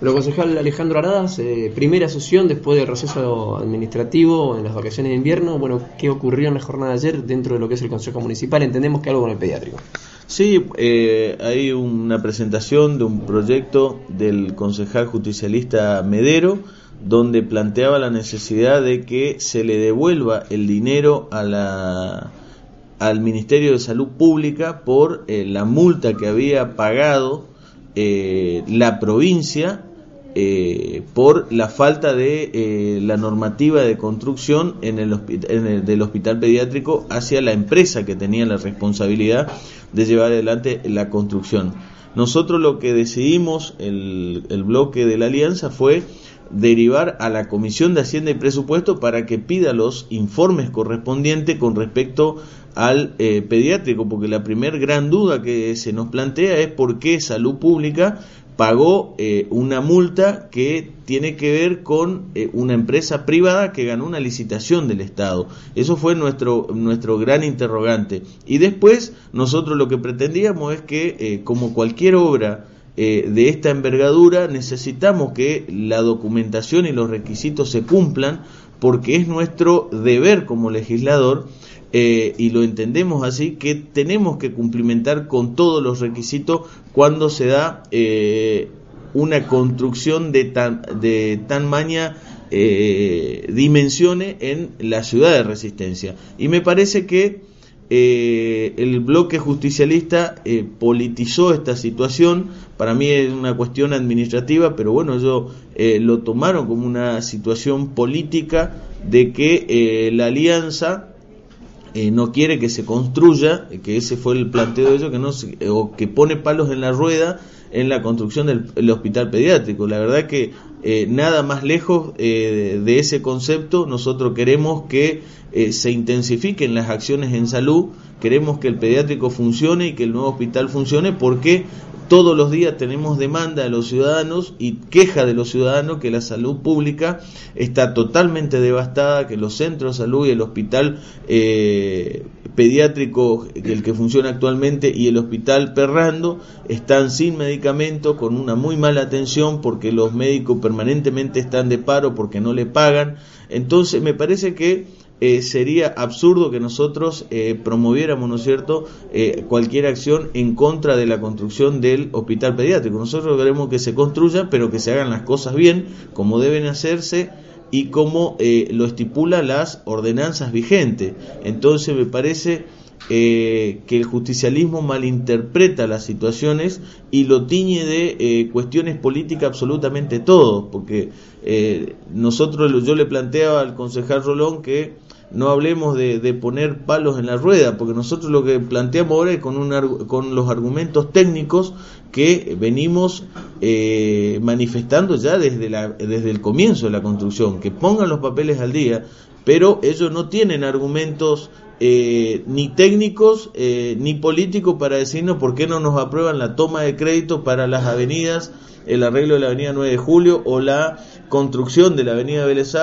Concejal Alejandro Aradas, eh, primera sesión después del receso administrativo en las vacaciones de invierno. Bueno, ¿qué ocurrió en la jornada de ayer dentro de lo que es el Consejo Municipal? Entendemos que algo con el pediátrico. Sí, eh, hay una presentación de un proyecto del concejal justicialista Medero donde planteaba la necesidad de que se le devuelva el dinero a la, al Ministerio de Salud Pública por eh, la multa que había pagado eh, la provincia eh, por la falta de eh, la normativa de construcción en el, del hospital pediátrico hacia la empresa que tenía la responsabilidad de llevar adelante la construcción. Nosotros lo que decidimos, el, el bloque de la alianza, fue derivar a la Comisión de Hacienda y Presupuesto para que pida los informes correspondientes con respecto al eh, pediátrico, porque la primer gran duda que se nos plantea es por qué Salud Pública pagó eh, una multa que tiene que ver con eh, una empresa privada que ganó una licitación del Estado. Eso fue nuestro, nuestro gran interrogante. Y después nosotros lo que pretendíamos es que, como cualquier obra, eh, de esta envergadura necesitamos que la documentación y los requisitos se cumplan porque es nuestro deber como legislador eh, y lo entendemos así que tenemos que cumplimentar con todos los requisitos cuando se da eh, una construcción de tan, de tan maña dimensiones en la ciudad de Resistencia. Y me parece que eh, el bloque justicialista eh, politizó esta situación. Para mí es una cuestión administrativa, pero bueno, ellos eh, lo tomaron como una situación política de que la alianza no quiere que se construya, que ese fue el planteo de ellos, que no o que pone palos en la rueda en la construcción del hospital pediátrico. La verdad que eh, nada más lejos eh, de ese concepto, nosotros queremos que eh, se intensifiquen las acciones en salud, queremos que el pediátrico funcione y que el nuevo hospital funcione porque todos los días tenemos demanda de los ciudadanos y queja de los ciudadanos que la salud pública está totalmente devastada, que los centros de salud y el hospital eh, pediátrico, el que funciona actualmente, y el hospital Perrando están sin medicamento, con una muy mala atención porque los médicos permanentemente están de paro porque no le pagan. Entonces me parece que eh, sería absurdo que nosotros eh, promoviéramos, ¿no es cierto?, eh, cualquier acción en contra de la construcción del hospital pediátrico. Nosotros queremos que se construya, pero que se hagan las cosas bien, como deben hacerse y como lo estipula las ordenanzas vigentes. Entonces me parece que el justicialismo malinterpreta las situaciones y lo tiñe de cuestiones políticas absolutamente todo, porque nosotros, yo le planteaba al concejal Rolón que no hablemos de, poner palos en la rueda, porque nosotros lo que planteamos ahora es con, un, con los argumentos técnicos que venimos eh, manifestando ya desde, la, desde el comienzo de la construcción, que pongan los papeles al día, pero ellos no tienen argumentos eh, ni técnicos eh, ni políticos para decirnos por qué no nos aprueban la toma de crédito para las avenidas, el arreglo de la avenida 9 de julio o la construcción de la avenida Vélez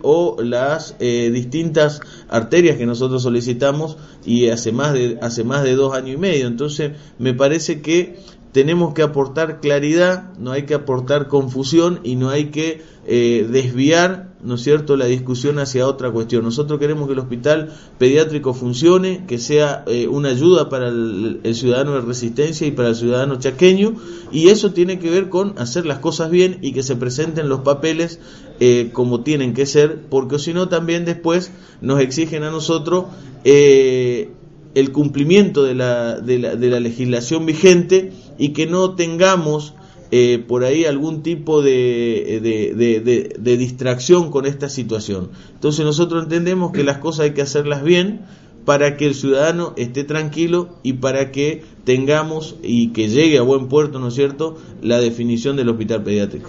o las eh, distintas arterias que nosotros solicitamos y hace más de hace más de dos años y medio. Entonces me parece que tenemos que aportar claridad, no hay que aportar confusión y no hay que eh, desviar, ¿no es cierto?, la discusión hacia otra cuestión. Nosotros queremos que el hospital pediátrico funcione, que sea eh, una ayuda para el, ciudadano de resistencia y para el ciudadano chaqueño, y eso tiene que ver con hacer las cosas bien y que se presenten los papeles eh, como tienen que ser, porque si no también después nos exigen a nosotros el cumplimiento de la, de la, de la legislación vigente y que no tengamos eh, por ahí algún tipo de, de, de, distracción con esta situación. Entonces nosotros entendemos que las cosas hay que hacerlas bien para que el ciudadano esté tranquilo y para que tengamos y que llegue a buen puerto, ¿no es cierto?, la definición del hospital pediátrico.